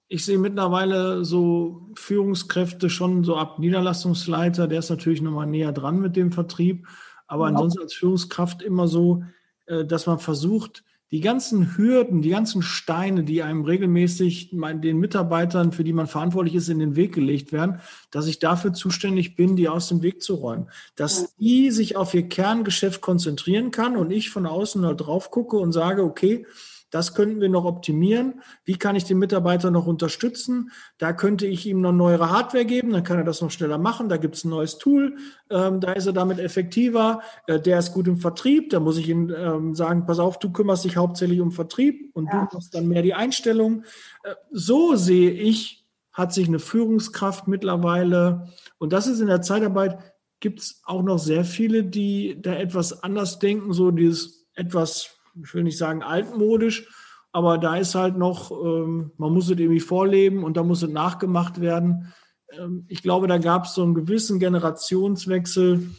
ich sehe mittlerweile so Führungskräfte schon so ab Niederlassungsleiter, der ist natürlich nochmal näher dran mit dem Vertrieb, aber ja. ansonsten als Führungskraft immer so, äh, dass man versucht, die ganzen Hürden, die ganzen Steine, die einem regelmäßig den Mitarbeitern, für die man verantwortlich ist, in den Weg gelegt werden, dass ich dafür zuständig bin, die aus dem Weg zu räumen. Dass die sich auf ihr Kerngeschäft konzentrieren kann und ich von außen da drauf gucke und sage, okay, das könnten wir noch optimieren. Wie kann ich den Mitarbeiter noch unterstützen? Da könnte ich ihm noch neuere Hardware geben, dann kann er das noch schneller machen. Da gibt es ein neues Tool, ähm, da ist er damit effektiver. Äh, der ist gut im Vertrieb, da muss ich ihm ähm, sagen, pass auf, du kümmerst dich hauptsächlich um Vertrieb und ja. du machst dann mehr die Einstellung. Äh, so sehe ich, hat sich eine Führungskraft mittlerweile, und das ist in der Zeitarbeit, gibt es auch noch sehr viele, die da etwas anders denken, so dieses etwas ich will nicht sagen altmodisch, aber da ist halt noch, ähm, man muss es irgendwie vorleben und da muss es nachgemacht werden. Ähm, ich glaube, da gab es so einen gewissen Generationswechsel,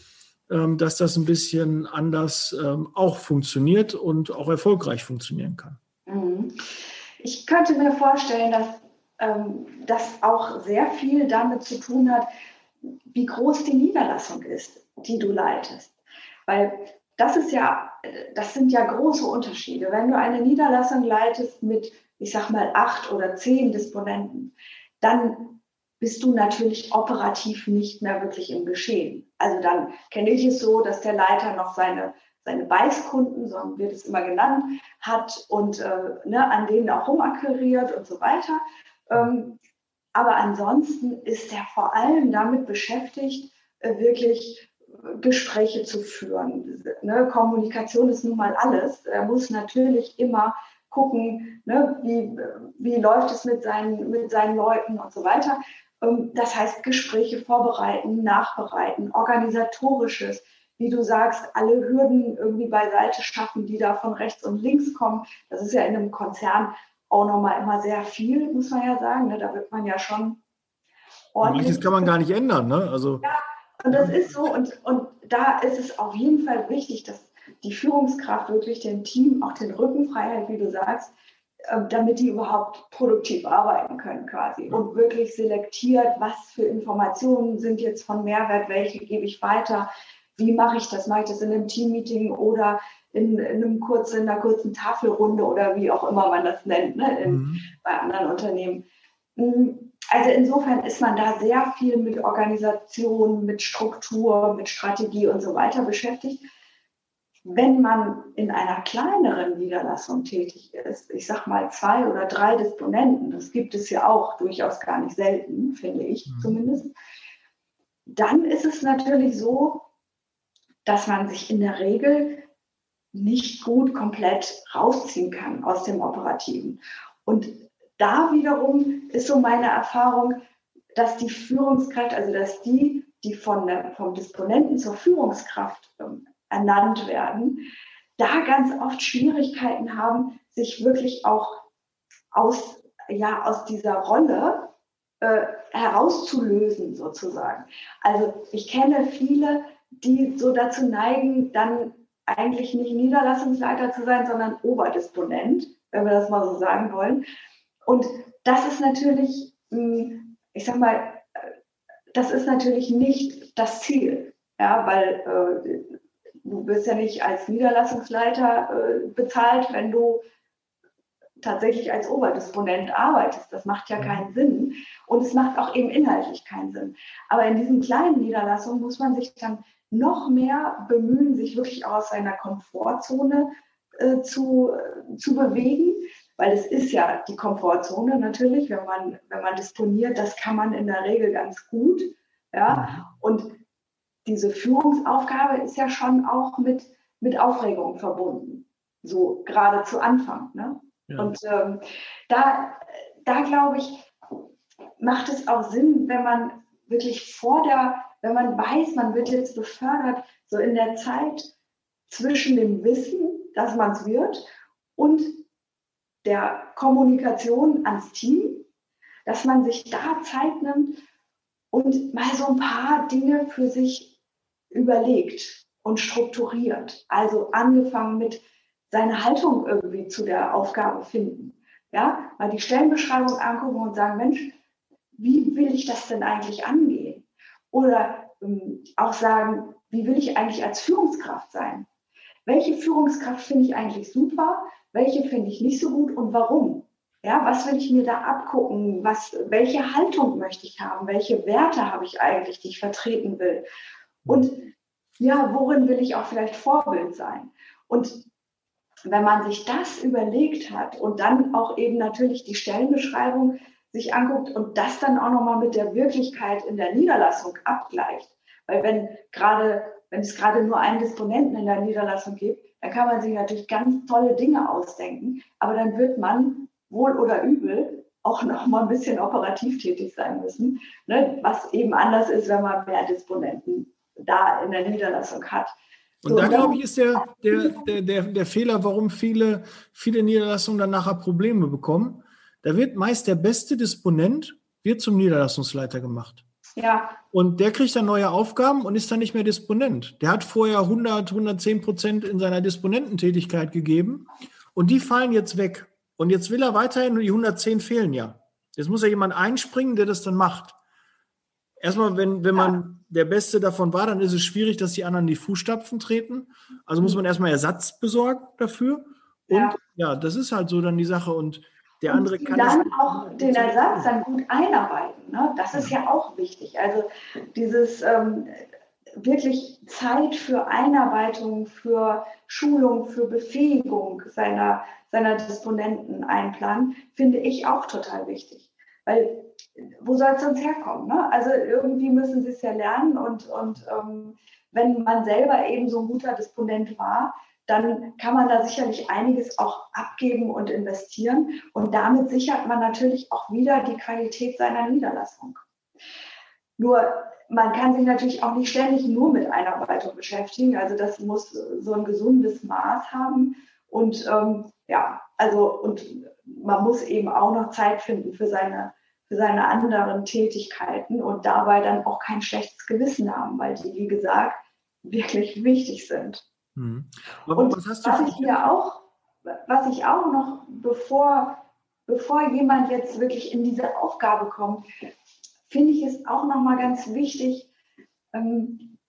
ähm, dass das ein bisschen anders auch funktioniert und auch erfolgreich funktionieren kann. Mhm. Ich könnte mir vorstellen, dass das auch sehr viel damit zu tun hat, wie groß die Niederlassung ist, die du leitest. Weil das ist ja, das sind ja große Unterschiede. Wenn du eine Niederlassung leitest mit, ich sag mal, acht oder zehn Disponenten, dann bist du natürlich operativ nicht mehr wirklich im Geschehen. Also dann kenne ich es so, dass der Leiter noch seine, seine Beißkunden, so wird es immer genannt, hat und äh, ne, an denen auch rumakquiriert und so weiter. Ähm, aber ansonsten ist er vor allem damit beschäftigt, äh, wirklich Gespräche zu führen. Ne? Kommunikation ist nun mal alles. Er muss natürlich immer gucken, ne? wie, wie läuft es mit seinen, mit seinen Leuten und so weiter. Ähm, das heißt, Gespräche vorbereiten, nachbereiten, organisatorisches, wie du sagst, alle Hürden irgendwie beiseite schaffen, die da von rechts und links kommen. Das ist ja in einem Konzern auch nochmal immer sehr viel, muss man ja sagen. Ne? Da wird man ja schon ordentlich. Das kann man gar nicht ändern, ne? Also ja, und das ist so, und, und da ist es auf jeden Fall wichtig, dass die Führungskraft wirklich dem Team auch den Rücken frei hält, wie du sagst, ähm, damit die überhaupt produktiv arbeiten können quasi und wirklich selektiert, was für Informationen sind jetzt von Mehrwert, welche gebe ich weiter, wie mache ich das, mache ich das in einem Teammeeting oder in, in, einem kurzen, in einer kurzen Tafelrunde oder wie auch immer man das nennt ne, in, mhm. bei anderen Unternehmen. Also insofern ist man da sehr viel mit Organisation, mit Struktur, mit Strategie und so weiter beschäftigt. Wenn man in einer kleineren Niederlassung tätig ist, ich sage mal zwei oder drei Disponenten, das gibt es ja auch durchaus gar nicht selten, finde ich mhm. zumindest, dann ist es natürlich so, dass man sich in der Regel nicht gut komplett rausziehen kann aus dem Operativen. Und da wiederum ist so meine Erfahrung, dass die Führungskraft, also dass die, die von vom Disponenten zur Führungskraft ähm, ernannt werden, da ganz oft Schwierigkeiten haben, sich wirklich auch aus, ja, aus dieser Rolle äh, herauszulösen sozusagen. Also ich kenne viele, die so dazu neigen, dann eigentlich nicht Niederlassungsleiter zu sein, sondern Oberdisponent, wenn wir das mal so sagen wollen. Und das ist natürlich, hm, ich sag mal, das ist natürlich nicht das Ziel, ja, weil äh, du wirst ja nicht als Niederlassungsleiter äh, bezahlt, wenn du tatsächlich als Oberdisponent arbeitest. Das macht ja keinen Sinn. Und es macht auch eben inhaltlich keinen Sinn. Aber in diesen kleinen Niederlassungen muss man sich dann noch mehr bemühen, sich wirklich aus seiner Komfortzone äh, zu, äh, zu bewegen weil es ist ja die Komfortzone natürlich, wenn man, wenn man disponiert, das kann man in der Regel ganz gut. Ja? Und diese Führungsaufgabe ist ja schon auch mit, mit Aufregung verbunden, so gerade zu Anfang. Ne? Ja. Und ähm, da, da glaube ich, macht es auch Sinn, wenn man wirklich vor der, wenn man weiß, man wird jetzt befördert, so in der Zeit zwischen dem Wissen, dass man es wird, und der Kommunikation ans Team, dass man sich da Zeit nimmt und mal so ein paar Dinge für sich überlegt und strukturiert. Also angefangen mit seiner Haltung irgendwie zu der Aufgabe finden. Ja, mal die Stellenbeschreibung angucken und sagen, Mensch, wie will ich das denn eigentlich angehen? Oder ähm, auch sagen, wie will ich eigentlich als Führungskraft sein? Welche Führungskraft finde ich eigentlich super? Welche finde ich nicht so gut und warum. Ja, was will ich mir da abgucken? Was, welche Haltung möchte ich haben? Welche Werte habe ich eigentlich, die ich vertreten will? Und ja, worin will ich auch vielleicht Vorbild sein? Und wenn man sich das überlegt hat und dann auch eben natürlich die Stellenbeschreibung sich anguckt und das dann auch nochmal mit der Wirklichkeit in der Niederlassung abgleicht, weil wenn gerade, wenn es gerade nur einen Disponenten in der Niederlassung gibt, da kann man sich natürlich ganz tolle Dinge ausdenken, aber dann wird man wohl oder übel auch noch mal ein bisschen operativ tätig sein müssen, ne? was eben anders ist, wenn man mehr Disponenten da in der Niederlassung hat. Und so, da glaube ich, ist der, der, der, der, der Fehler, warum viele, viele Niederlassungen dann nachher Probleme bekommen. Da wird meist der beste Disponent wird zum Niederlassungsleiter gemacht. Ja. Und der kriegt dann neue Aufgaben und ist dann nicht mehr Disponent. Der hat vorher 100, 110 Prozent in seiner Disponententätigkeit gegeben und die fallen jetzt weg. Und jetzt will er weiterhin, nur die 110 fehlen ja. Jetzt muss ja jemand einspringen, der das dann macht. Erstmal, wenn, wenn man der Beste davon war, dann ist es schwierig, dass die anderen die Fußstapfen treten. Also muss man erstmal Ersatz besorgen dafür. Und ja, ja das ist halt so dann die Sache. Und der und andere kann dann auch den Ersatz dann gut einarbeiten. Ne? Das ist ja auch wichtig. Also dieses ähm, wirklich Zeit für Einarbeitung, für Schulung, für Befähigung seiner, seiner Disponenten einplanen, finde ich auch total wichtig. Weil wo soll es sonst herkommen? Ne? Also irgendwie müssen sie es ja lernen und, und ähm, wenn man selber eben so ein guter Disponent war, dann kann man da sicherlich einiges auch abgeben und investieren. Und damit sichert man natürlich auch wieder die Qualität seiner Niederlassung. Nur man kann sich natürlich auch nicht ständig nur mit Einarbeitung beschäftigen. Also das muss so ein gesundes Maß haben. Und ähm, ja, also und man muss eben auch noch Zeit finden für seine, für seine anderen Tätigkeiten und dabei dann auch kein schlechtes Gewissen haben, weil die, wie gesagt, wirklich wichtig sind. Mhm. Und was, was ich hier auch, was ich auch noch, bevor, bevor jemand jetzt wirklich in diese Aufgabe kommt, finde ich es auch noch mal ganz wichtig. Ähm,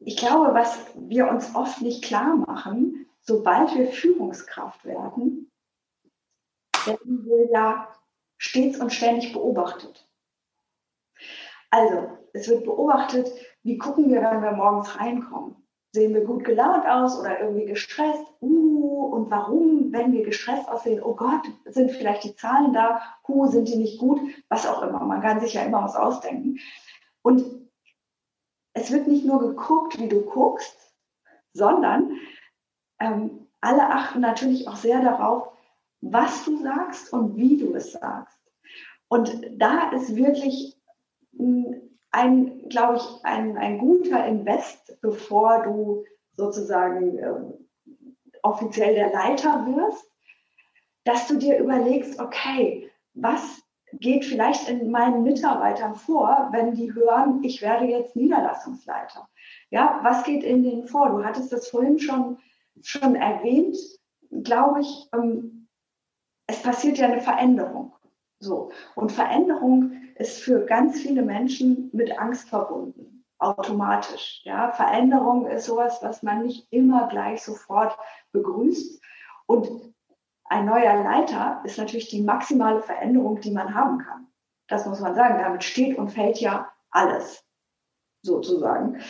ich glaube, was wir uns oft nicht klar machen, sobald wir Führungskraft werden, werden wir ja stets und ständig beobachtet. Also, es wird beobachtet, wie gucken wir, wenn wir morgens reinkommen sehen wir gut gelaunt aus oder irgendwie gestresst? Uh, und warum, wenn wir gestresst aussehen? Oh Gott, sind vielleicht die Zahlen da? Huh, sind die nicht gut? Was auch immer. Man kann sich ja immer was ausdenken. Und es wird nicht nur geguckt, wie du guckst, sondern ähm, alle achten natürlich auch sehr darauf, was du sagst und wie du es sagst. Und da ist wirklich ein, glaube ich, ein, ein guter Invest, bevor du sozusagen äh, offiziell der Leiter wirst, dass du dir überlegst, okay, was geht vielleicht in meinen Mitarbeitern vor, wenn die hören, ich werde jetzt Niederlassungsleiter? Ja, was geht in denen vor? Du hattest das vorhin schon, schon erwähnt, glaube ich, ähm, es passiert ja eine Veränderung. So. Und Veränderung ist für ganz viele Menschen mit Angst verbunden, automatisch. Ja, Veränderung ist sowas, was man nicht immer gleich sofort begrüßt. Und ein neuer Leiter ist natürlich die maximale Veränderung, die man haben kann. Das muss man sagen. Damit steht und fällt ja alles, sozusagen.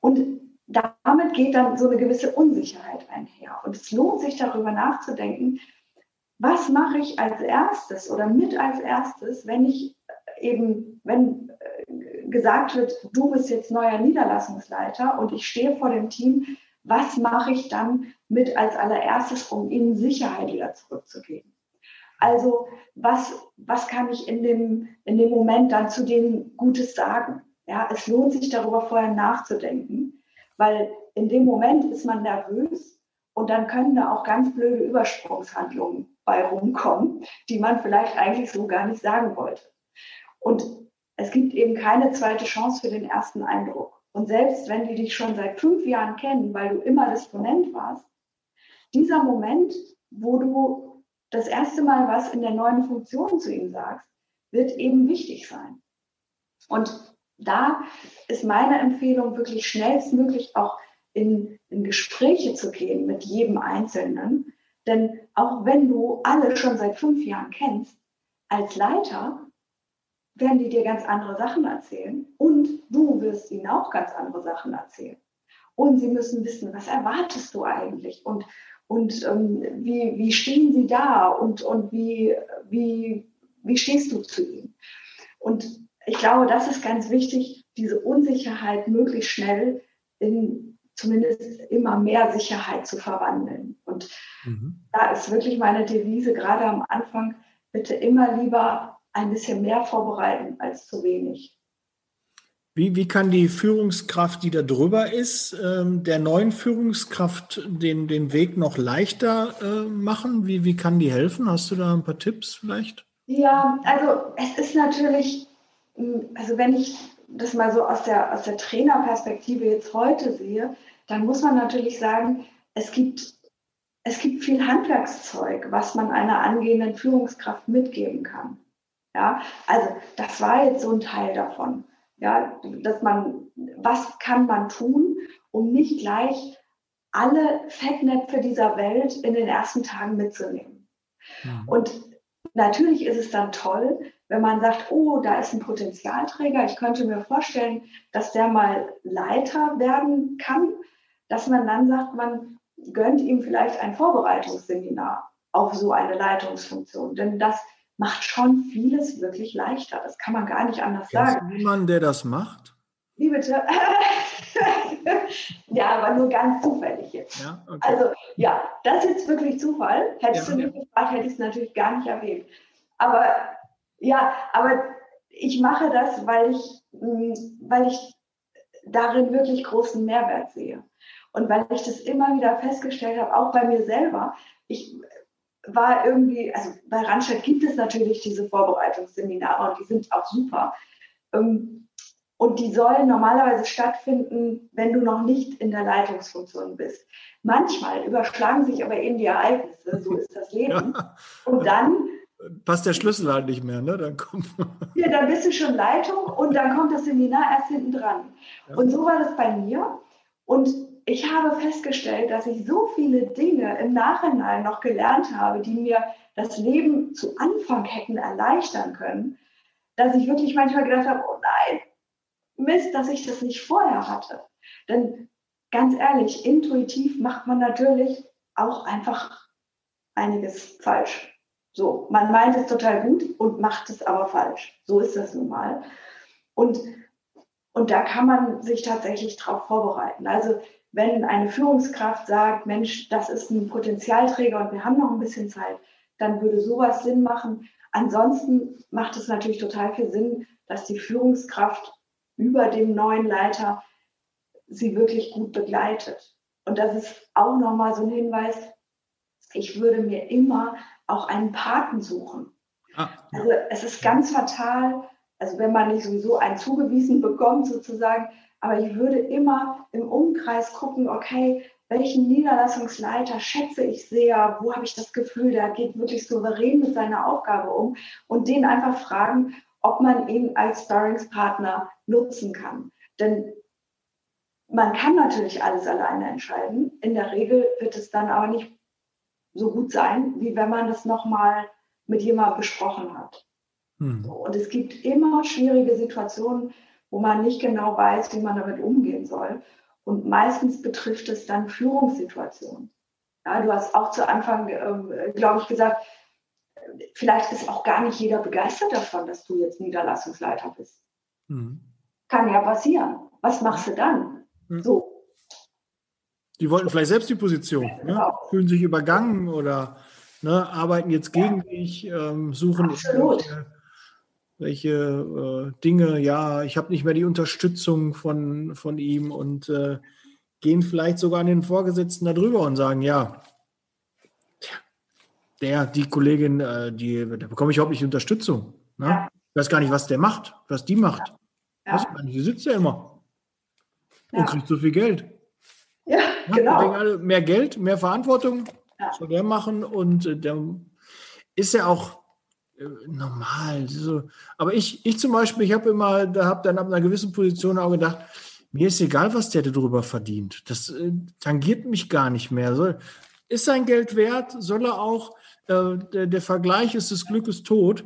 Und damit geht dann so eine gewisse Unsicherheit einher. Und es lohnt sich darüber nachzudenken, was mache ich als erstes oder mit als erstes, wenn ich eben, wenn äh, gesagt wird, du bist jetzt neuer Niederlassungsleiter und ich stehe vor dem Team, was mache ich dann mit als allererstes, um ihnen Sicherheit wieder zurückzugeben? Also was, was kann ich in dem, in dem Moment dann zu denen Gutes sagen? Ja, es lohnt sich darüber vorher nachzudenken, weil in dem Moment ist man nervös und dann können da auch ganz blöde Übersprungshandlungen bei rumkommen, die man vielleicht eigentlich so gar nicht sagen wollte. Und es gibt eben keine zweite Chance für den ersten Eindruck. Und selbst wenn die dich schon seit fünf Jahren kennen, weil du immer Disponent warst, dieser Moment, wo du das erste Mal was in der neuen Funktion zu ihm sagst, wird eben wichtig sein. Und da ist meine Empfehlung, wirklich schnellstmöglich auch in, in Gespräche zu gehen mit jedem Einzelnen. Denn auch wenn du alle schon seit fünf Jahren kennst, als Leiter werden die dir ganz andere Sachen erzählen und du wirst ihnen auch ganz andere Sachen erzählen. Und sie müssen wissen, was erwartest du eigentlich und, und ähm, wie, wie stehen sie da und, und wie, wie, wie stehst du zu ihnen. Und ich glaube, das ist ganz wichtig, diese Unsicherheit möglichst schnell in zumindest immer mehr Sicherheit zu verwandeln. Und mhm. da ist wirklich meine Devise, gerade am Anfang, bitte immer lieber ein bisschen mehr vorbereiten als zu wenig. Wie, wie kann die Führungskraft, die da drüber ist, ähm, der neuen Führungskraft den, den Weg noch leichter äh, machen? Wie, wie kann die helfen? Hast du da ein paar Tipps vielleicht? Ja, also es ist natürlich, also wenn ich das mal so aus der, aus der Trainerperspektive jetzt heute sehe, dann muss man natürlich sagen, es gibt, es gibt viel Handwerkszeug, was man einer angehenden Führungskraft mitgeben kann. Ja, also das war jetzt so ein Teil davon. Ja, dass man, was kann man tun, um nicht gleich alle Fettnäpfe dieser Welt in den ersten Tagen mitzunehmen. Mhm. Und natürlich ist es dann toll, wenn man sagt, oh, da ist ein Potenzialträger, ich könnte mir vorstellen, dass der mal Leiter werden kann, dass man dann sagt, man gönnt ihm vielleicht ein Vorbereitungsseminar auf so eine Leitungsfunktion. Denn das macht schon vieles wirklich leichter. Das kann man gar nicht anders Kennst sagen. Du jemanden, der das macht? Wie bitte? [laughs] ja, aber nur ganz zufällig jetzt. Ja, okay. Also ja, das ist jetzt wirklich Zufall. Hättest ja, du mich gefragt, hätte ich es natürlich gar nicht erwähnt. Aber ja, aber ich mache das, weil ich, mm, weil ich darin wirklich großen Mehrwert sehe. Und weil ich das immer wieder festgestellt habe, auch bei mir selber. Ich war irgendwie, also bei Randstadt gibt es natürlich diese Vorbereitungsseminare und die sind auch super. Ähm, und die sollen normalerweise stattfinden, wenn du noch nicht in der Leitungsfunktion bist. Manchmal überschlagen sich aber eben die Ereignisse, so ist das Leben. [laughs] Ja. Und dann passt der Schlüssel halt nicht mehr, ne? Dann kommt [laughs] ja, dann bist du schon Leitung und dann kommt das Seminar erst hinten dran. Ja. Und so war das bei mir. Und ich habe festgestellt, dass ich so viele Dinge im Nachhinein noch gelernt habe, die mir das Leben zu Anfang hätten erleichtern können, dass ich wirklich manchmal gedacht habe, oh nein, Mist, dass ich das nicht vorher hatte. Denn ganz ehrlich, intuitiv macht man natürlich auch einfach einiges falsch. So, man meint es total gut und macht es aber falsch. So ist das nun mal. Und, und da kann man sich tatsächlich darauf vorbereiten. Also wenn eine Führungskraft sagt, Mensch, das ist ein Potenzialträger und wir haben noch ein bisschen Zeit, dann würde sowas Sinn machen. Ansonsten macht es natürlich total viel Sinn, dass die Führungskraft über dem neuen Leiter sie wirklich gut begleitet. Und das ist auch nochmal so ein Hinweis, ich würde mir immer auch einen Paten suchen. Ah. Also es ist ganz fatal, also wenn man nicht sowieso einen zugewiesen bekommt sozusagen, aber ich würde immer im Umkreis gucken, okay, welchen Niederlassungsleiter schätze ich sehr, wo habe ich das Gefühl, der geht wirklich souverän mit seiner Aufgabe um und den einfach fragen, ob man ihn als Sparringspartner nutzen kann. Denn man kann natürlich alles alleine entscheiden. In der Regel wird es dann aber nicht so gut sein, wie wenn man das nochmal mit jemandem besprochen hat. Hm. Und es gibt immer schwierige Situationen, wo man nicht genau weiß, wie man damit umgehen soll. Und meistens betrifft es dann Führungssituationen. Ja, du hast auch zu Anfang, äh, glaube ich, gesagt, vielleicht ist auch gar nicht jeder begeistert davon, dass du jetzt Niederlassungsleiter bist. Hm. Kann ja passieren. Was machst du dann? Mhm. So. Die wollten vielleicht selbst die Position, ne? Genau. fühlen sich übergangen oder ne, arbeiten jetzt gegen dich, ähm, suchen welche, welche äh, Dinge, ja, ich habe nicht mehr die Unterstützung von, von ihm und äh, gehen vielleicht sogar an den Vorgesetzten darüber und sagen, ja, der, die Kollegin, äh, die, da bekomme ich überhaupt nicht Unterstützung. Ne? Ja. Ich weiß gar nicht, was der macht, was die macht. Ja. Weiß die sitzt ja immer ja. und kriegt so viel Geld. Genau. Mehr Geld, mehr Verantwortung ja. soll der machen und äh, der ist ja auch äh, normal. Aber ich, ich zum Beispiel, ich habe immer, da habe dann ab einer gewissen Position auch gedacht, mir ist egal, was der darüber verdient. Das äh, tangiert mich gar nicht mehr. So, ist sein Geld wert? Soll er auch? Äh, der, der Vergleich ist des Glückes tot.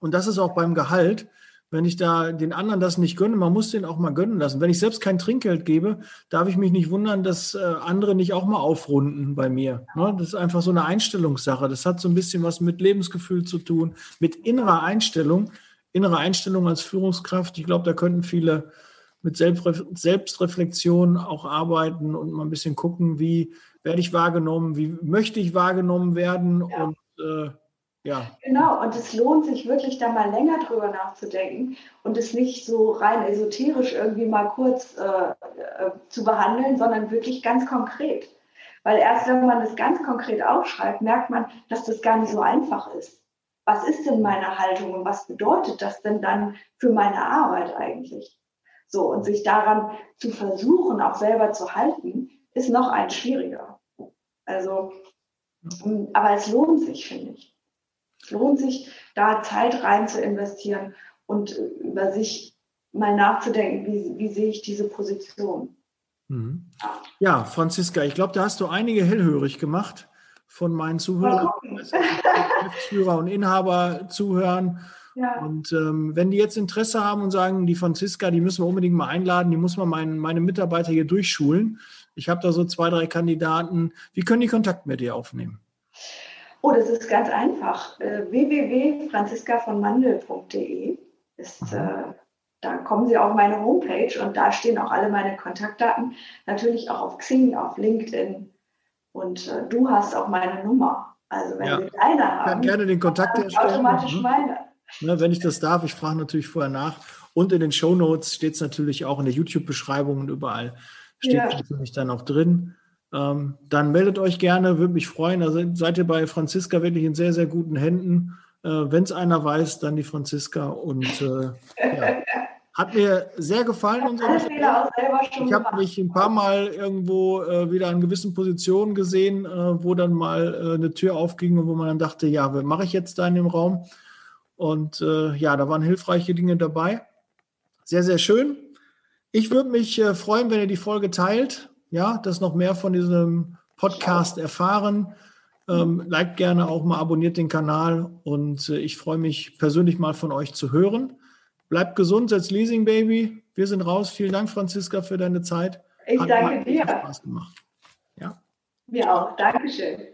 Und das ist auch beim Gehalt wenn ich da den anderen das nicht gönne, man muss den auch mal gönnen lassen. Wenn ich selbst kein Trinkgeld gebe, darf ich mich nicht wundern, dass äh, andere nicht auch mal aufrunden bei mir. Ne? Das ist einfach so eine Einstellungssache. Das hat so ein bisschen was mit Lebensgefühl zu tun, mit innerer Einstellung, innere Einstellung als Führungskraft. Ich glaube, da könnten viele mit Selbstreflexion auch arbeiten und mal ein bisschen gucken, wie werde ich wahrgenommen, wie möchte ich wahrgenommen werden ja. und äh, ja. Genau, und es lohnt sich wirklich da mal länger drüber nachzudenken und es nicht so rein esoterisch irgendwie mal kurz äh, äh, zu behandeln, sondern wirklich ganz konkret. Weil erst wenn man das ganz konkret aufschreibt, merkt man, dass das gar nicht so einfach ist. Was ist denn meine Haltung und was bedeutet das denn dann für meine Arbeit eigentlich? So, und sich daran zu versuchen, auch selber zu halten, ist noch ein schwieriger. Also, aber es lohnt sich, finde ich. Es lohnt sich, da Zeit rein zu investieren und über sich mal nachzudenken, wie, wie sehe ich diese Position. Mhm. Ja, Franziska, ich glaube, da hast du einige hellhörig gemacht von meinen Zuhörern, Geschäftsführer und Inhaber zuhören. Ja. Und ähm, wenn die jetzt Interesse haben und sagen, die Franziska, die müssen wir unbedingt mal einladen, die muss man mein, meine Mitarbeiter hier durchschulen. Ich habe da so zwei, drei Kandidaten. Wie können die Kontakt mit dir aufnehmen? Oh, das ist ganz einfach. Äh, www.franziskavonmandel.de ist, äh, da kommen Sie auf meine Homepage und da stehen auch alle meine Kontaktdaten. Natürlich auch auf Xing, auf LinkedIn. Und äh, du hast auch meine Nummer. Also wenn ja. Sie deine haben, kann gerne den Kontakt herstellen. Automatisch mhm. meine. Ne, wenn ich das darf, ich frage natürlich vorher nach. Und in den Show Notes steht es natürlich auch in der YouTube-Beschreibung und überall steht ja. natürlich dann auch drin. Ähm, dann meldet euch gerne, würde mich freuen. Also seid ihr bei Franziska wirklich in sehr, sehr guten Händen. Äh, Wenn es einer weiß, dann die Franziska. Und äh, ja. [laughs] hat mir sehr gefallen. Ich habe mich ein paar Mal irgendwo äh, wieder an gewissen Positionen gesehen, äh, wo dann mal äh, eine Tür aufging und wo man dann dachte, ja, was mache ich jetzt da in dem Raum? Und äh, ja, da waren hilfreiche Dinge dabei. Sehr, sehr schön. Ich würde mich freuen, wenn ihr die Folge teilt ja, dass noch mehr von diesem Podcast erfahren. Ähm, liked gerne auch mal, abonniert den Kanal und äh, ich freue mich persönlich mal von euch zu hören. Bleibt gesund, setzt Leasing Baby. Wir sind raus. Vielen Dank, Franziska, für deine Zeit. Ich Hat danke dir. Spaß gemacht. Ja. Mir auch. Dankeschön.